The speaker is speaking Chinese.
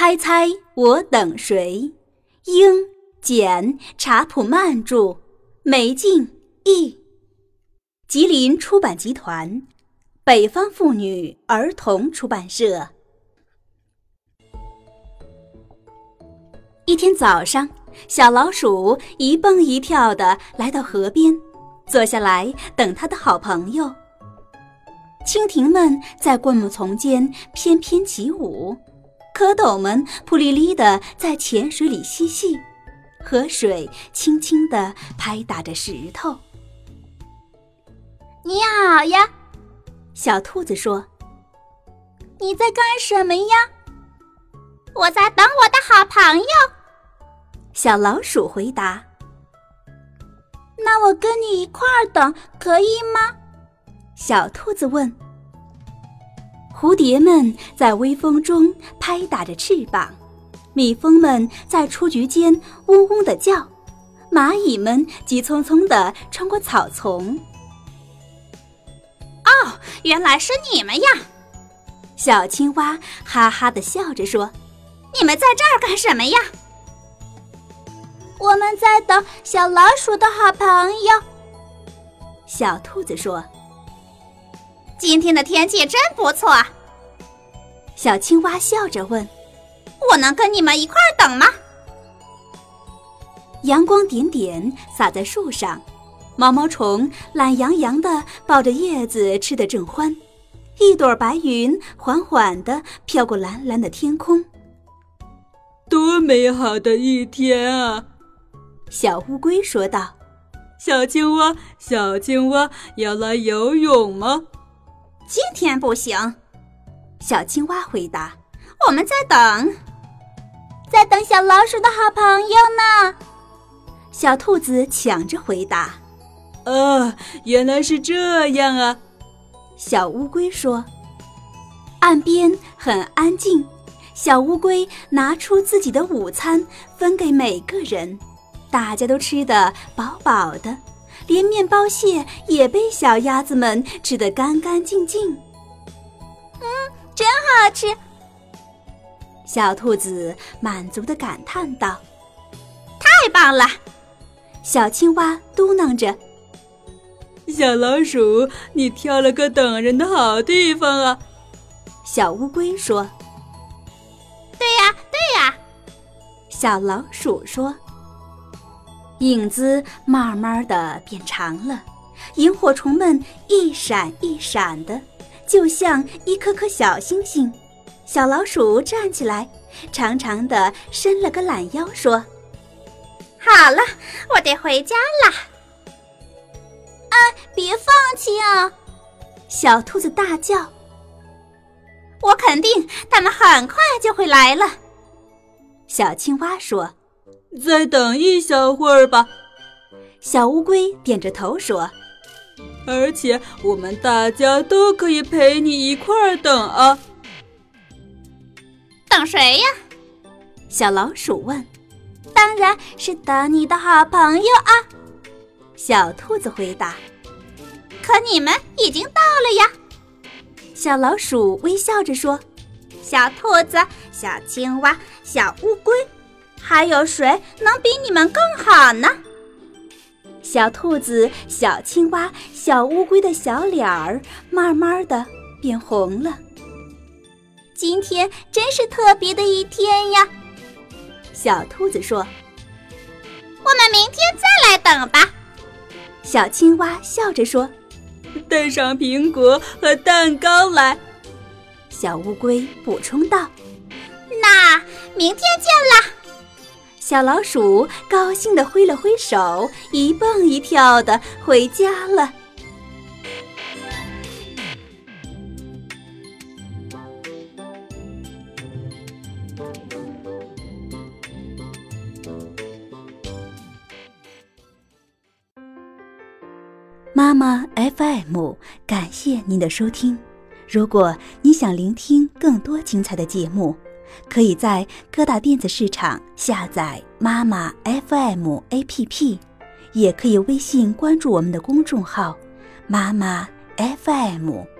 猜猜我等谁？英简查普曼著，梅静译。吉林出版集团，北方妇女儿童出版社。一天早上，小老鼠一蹦一跳的来到河边，坐下来等它的好朋友。蜻蜓们在灌木丛间翩翩起舞。蝌蚪们扑哩哩的在浅水里嬉戏，河水轻轻地拍打着石头。你好呀，小兔子说：“你在干什么呀？”我在等我的好朋友。小老鼠回答：“那我跟你一块儿等可以吗？”小兔子问。蝴蝶们在微风中拍打着翅膀，蜜蜂们在雏菊间嗡嗡地叫，蚂蚁们急匆匆地穿过草丛。哦，原来是你们呀！小青蛙哈哈地笑着说：“你们在这儿干什么呀？”我们在等小老鼠的好朋友。小兔子说。今天的天气真不错，小青蛙笑着问：“我能跟你们一块儿等吗？”阳光点点洒在树上，毛毛虫懒洋洋的抱着叶子吃得正欢，一朵白云缓缓的飘过蓝蓝的天空。多美好的一天啊！小乌龟说道：“小青蛙，小青蛙，要来游泳吗？”今天不行，小青蛙回答：“我们在等，在等小老鼠的好朋友呢。”小兔子抢着回答：“哦，原来是这样啊！”小乌龟说：“岸边很安静，小乌龟拿出自己的午餐分给每个人，大家都吃得饱饱的。”连面包屑也被小鸭子们吃得干干净净。嗯，真好吃。小兔子满足的感叹道：“太棒了！”小青蛙嘟囔着：“小老鼠，你挑了个等人的好地方啊！”小乌龟说：“对呀，对呀。”小老鼠说。影子慢慢的变长了，萤火虫们一闪一闪的，就像一颗颗小星星。小老鼠站起来，长长的伸了个懒腰，说：“好了，我得回家了。”啊，别放弃啊！小兔子大叫：“我肯定他们很快就会来了。”小青蛙说。再等一小会儿吧，小乌龟点着头说：“而且我们大家都可以陪你一块儿等啊。”等谁呀？小老鼠问。“当然是等你的好朋友啊！”小兔子回答。“可你们已经到了呀！”小老鼠微笑着说。“小兔子、小青蛙、小乌龟。”还有谁能比你们更好呢？小兔子、小青蛙、小乌龟的小脸儿慢慢的变红了。今天真是特别的一天呀！小兔子说：“我们们明天再来等吧。小青蛙笑着说：“带上苹果和蛋糕来。”小乌龟补充道：“那明天见啦！”小老鼠高兴地挥了挥手，一蹦一跳的回家了。妈妈 FM，感谢您的收听。如果你想聆听更多精彩的节目，可以在各大电子市场下载妈妈 FM APP，也可以微信关注我们的公众号“妈妈 FM”。